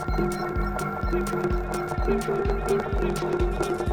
Thank you.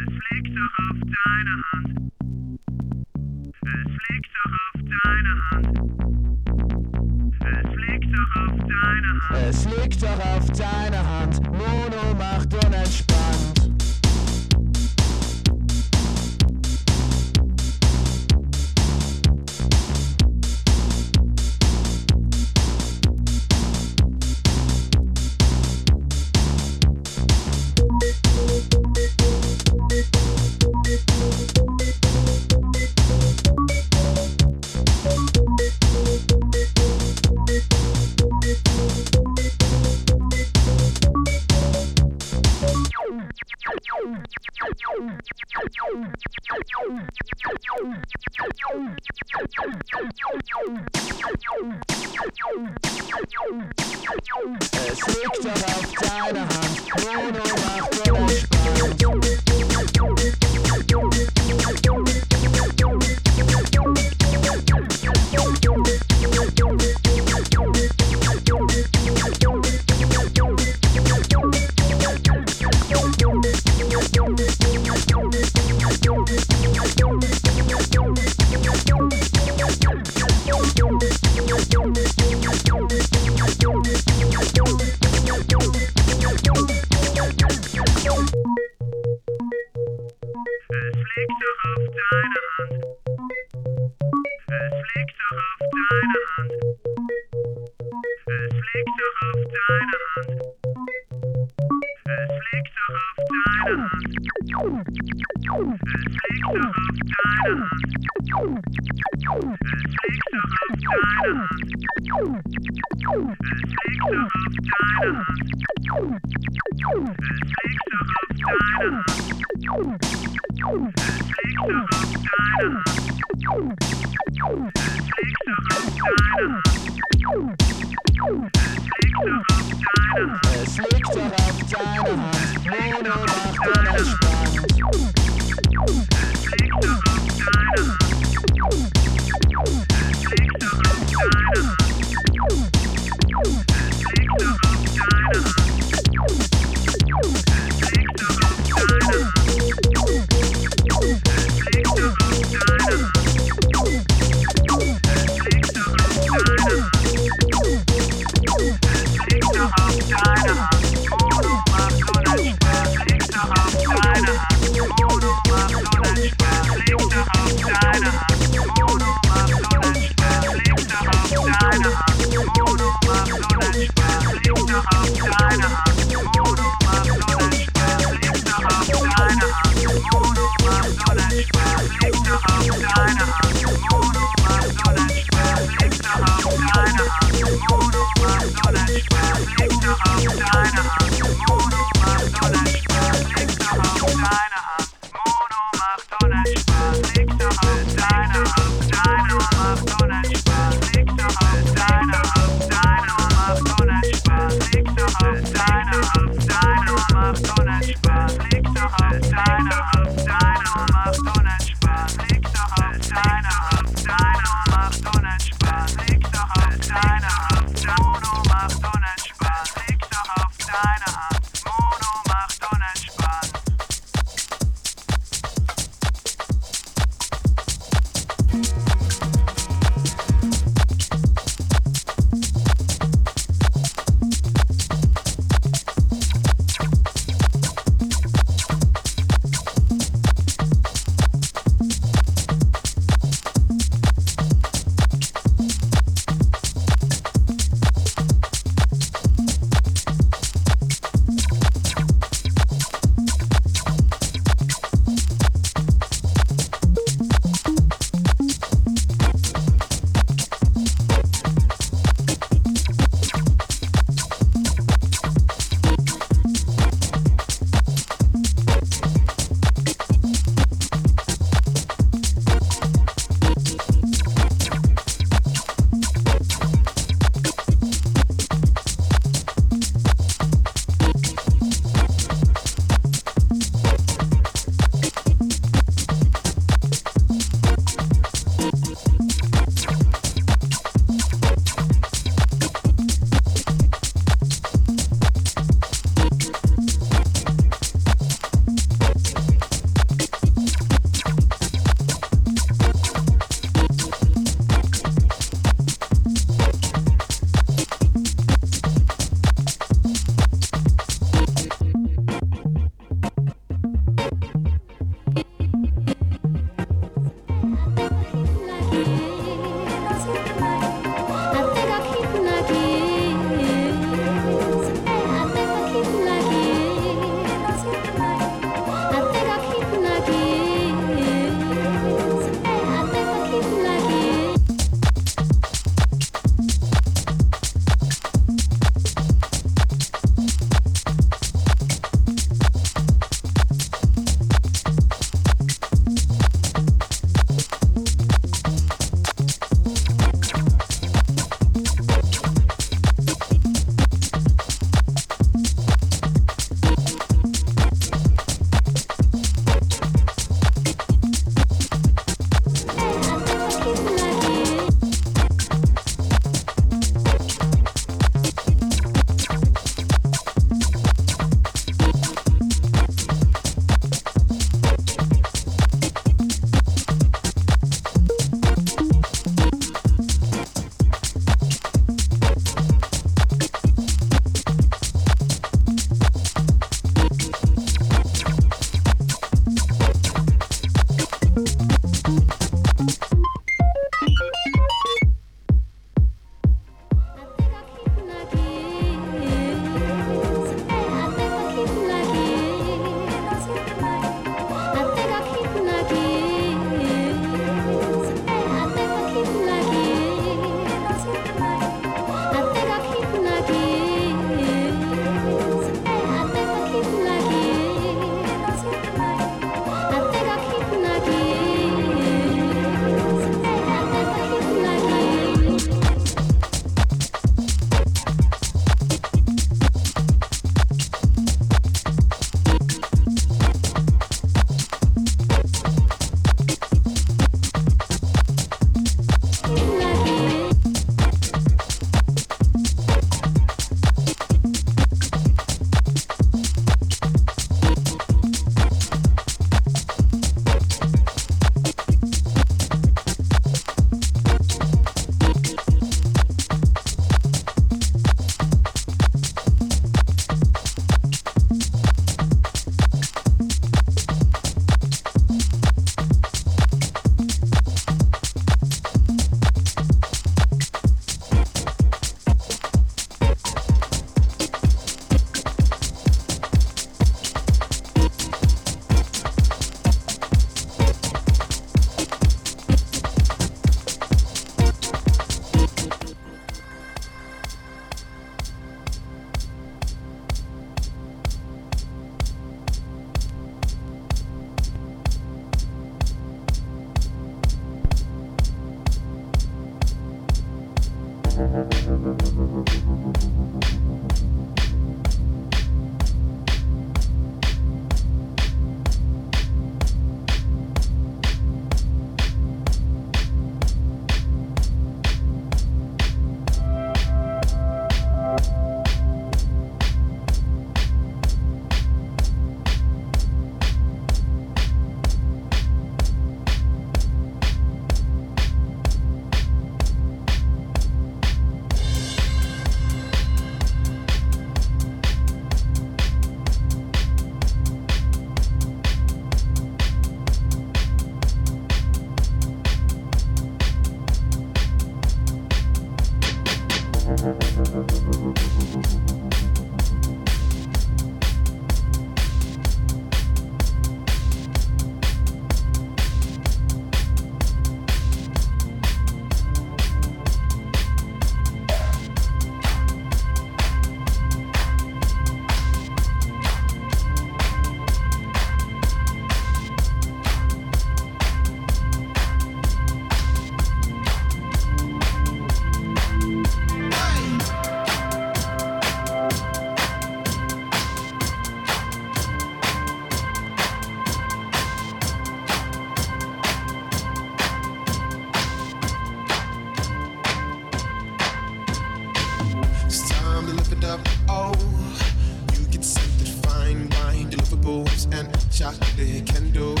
chocolate candles.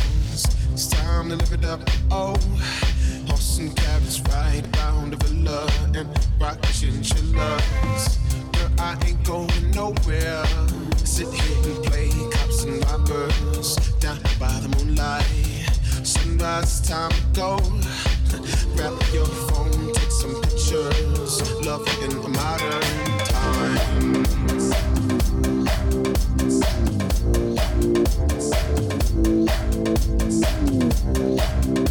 It's time to live it up. Oh, horse and carriage ride round the villa and rock chinchillas. Girl, I ain't going nowhere. Sit here and play cops and robbers down by the moonlight. Sunrise time to go. Grab your phone, take some pictures. Love in the modern times. Thank you.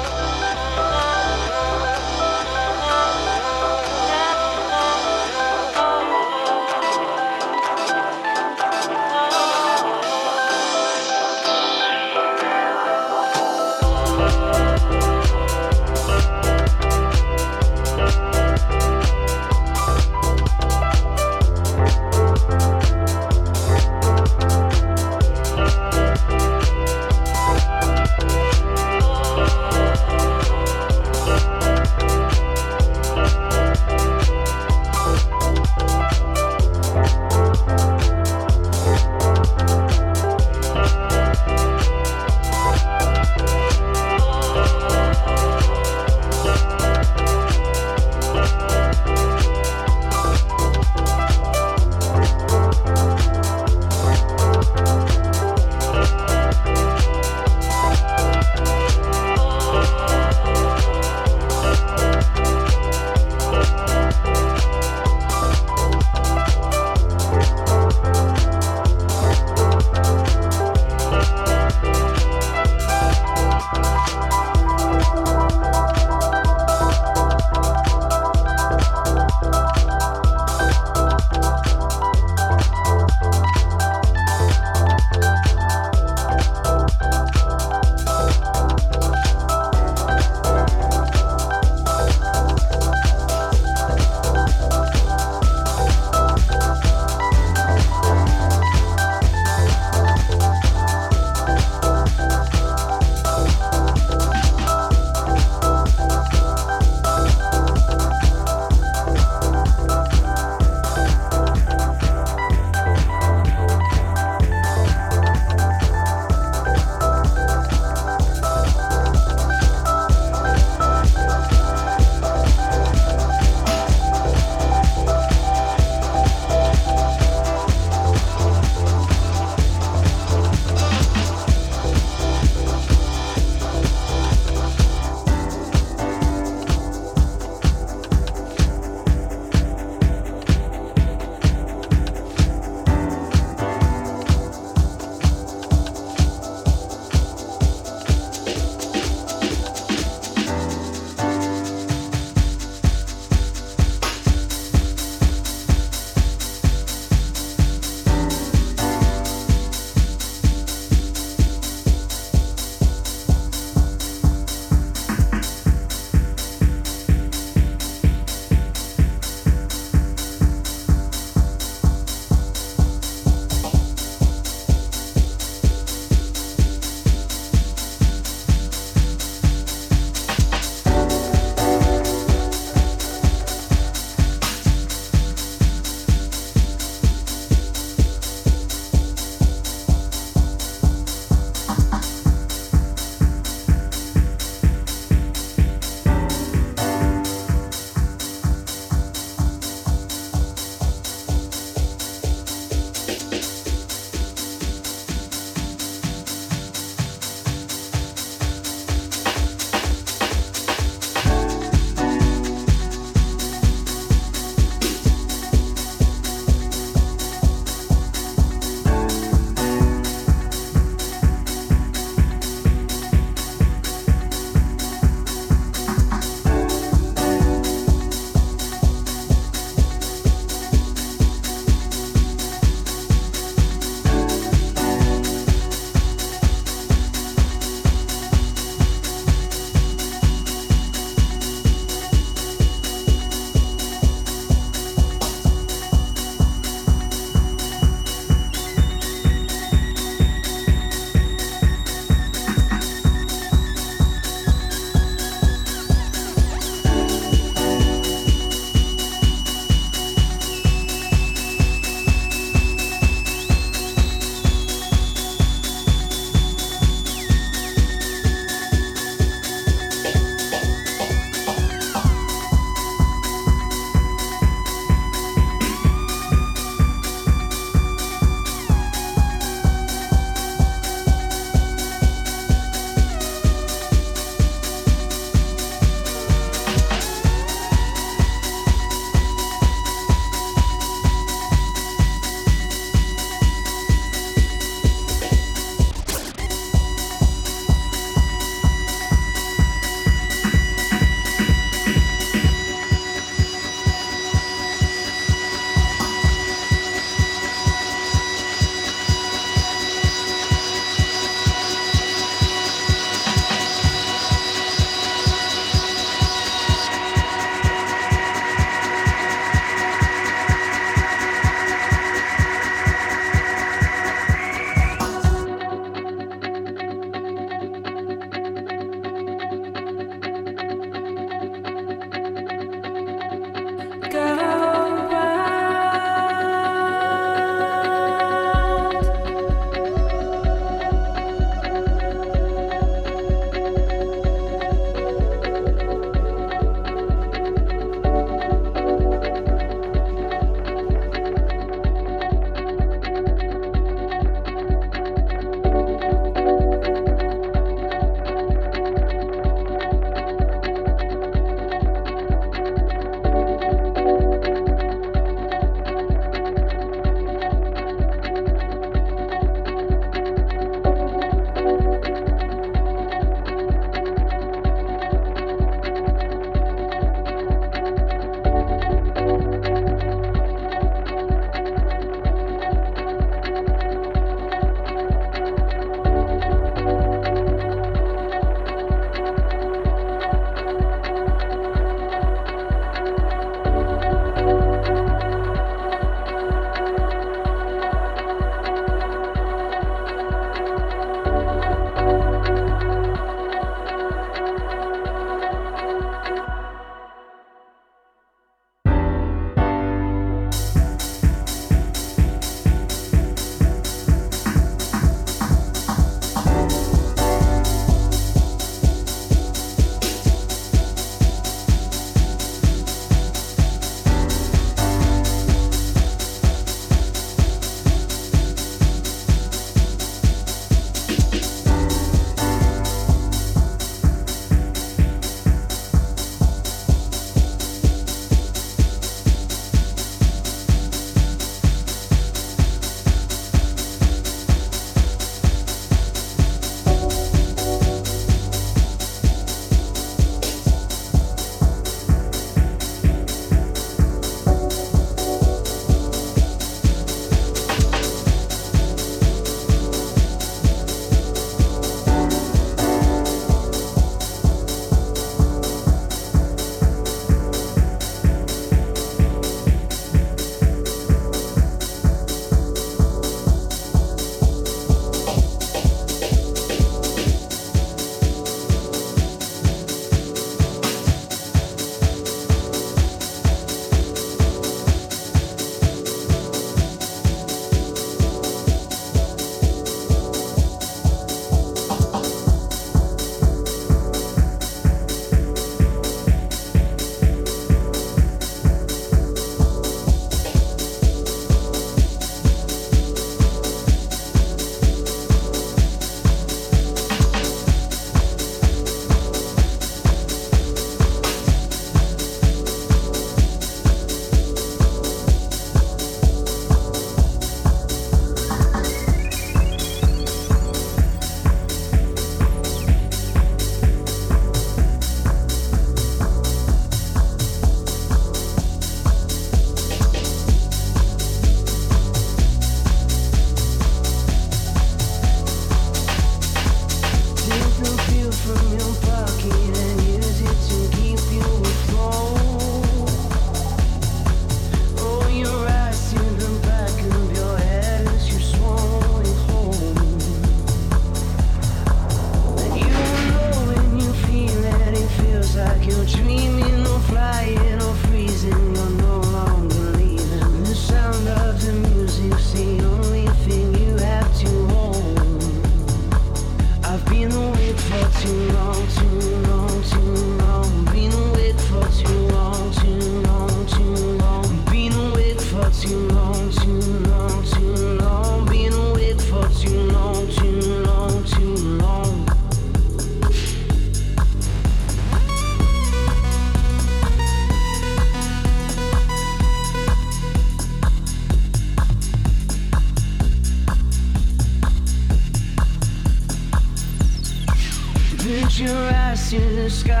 Sky,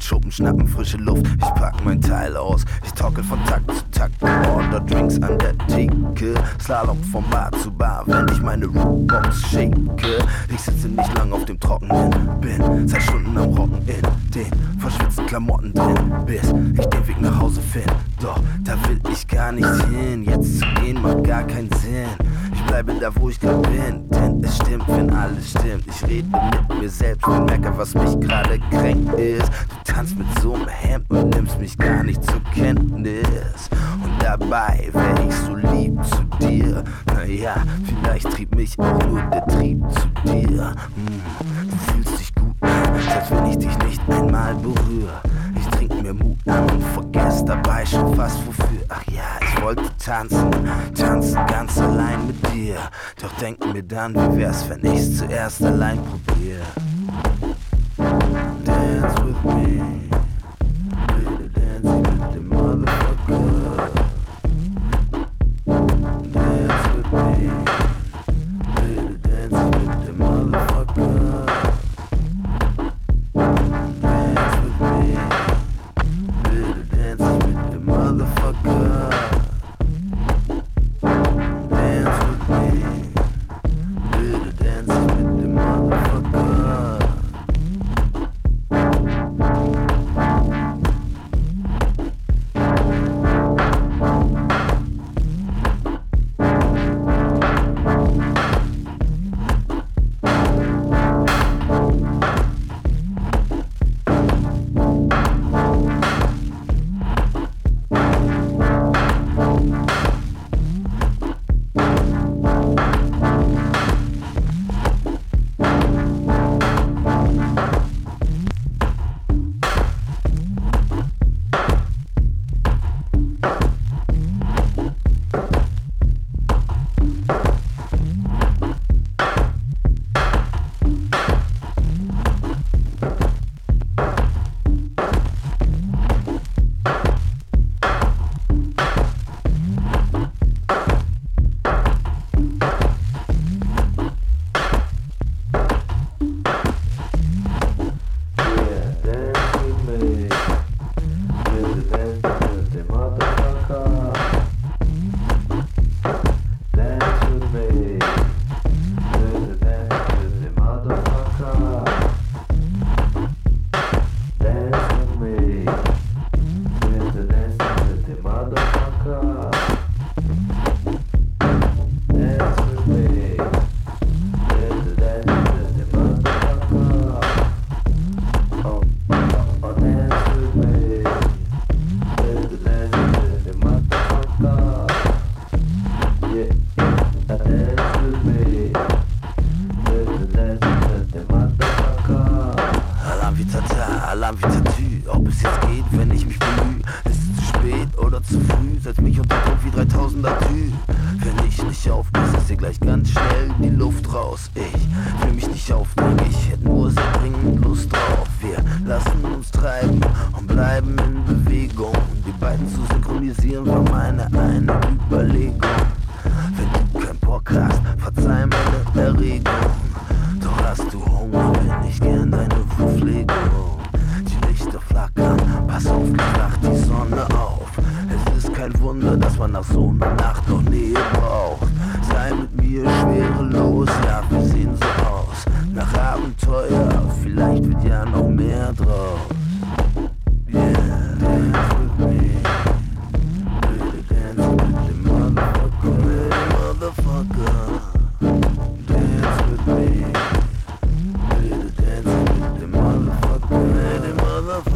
den Schuppen, schnappen frische Luft. Ich pack mein Teil aus. Ich tockel von Takt zu Takt, order Drinks an der Theke. Slalom von Bar zu Bar, wenn ich meine Rootbox shake. Ich sitze nicht lang auf dem Trockenen, stimmt. Ich rede mit mir selbst und merke, was mich gerade kränkt ist. Du tanzt mit so einem Hemd und nimmst mich gar nicht zur Kenntnis. Und dabei wär ich so lieb zu dir. Naja, vielleicht trieb mich auch nur der Trieb zu dir. Hm, du fühlst dich gut selbst wenn ich dich nicht einmal berühre. Mir Mut an und vergess dabei schon fast wofür. Ach ja, ich wollte tanzen, tanzen ganz allein mit dir. Doch denk mir dann, wie wär's, wenn ich's zuerst allein probier. Dance with me. Dance with the motherfucker.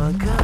ago.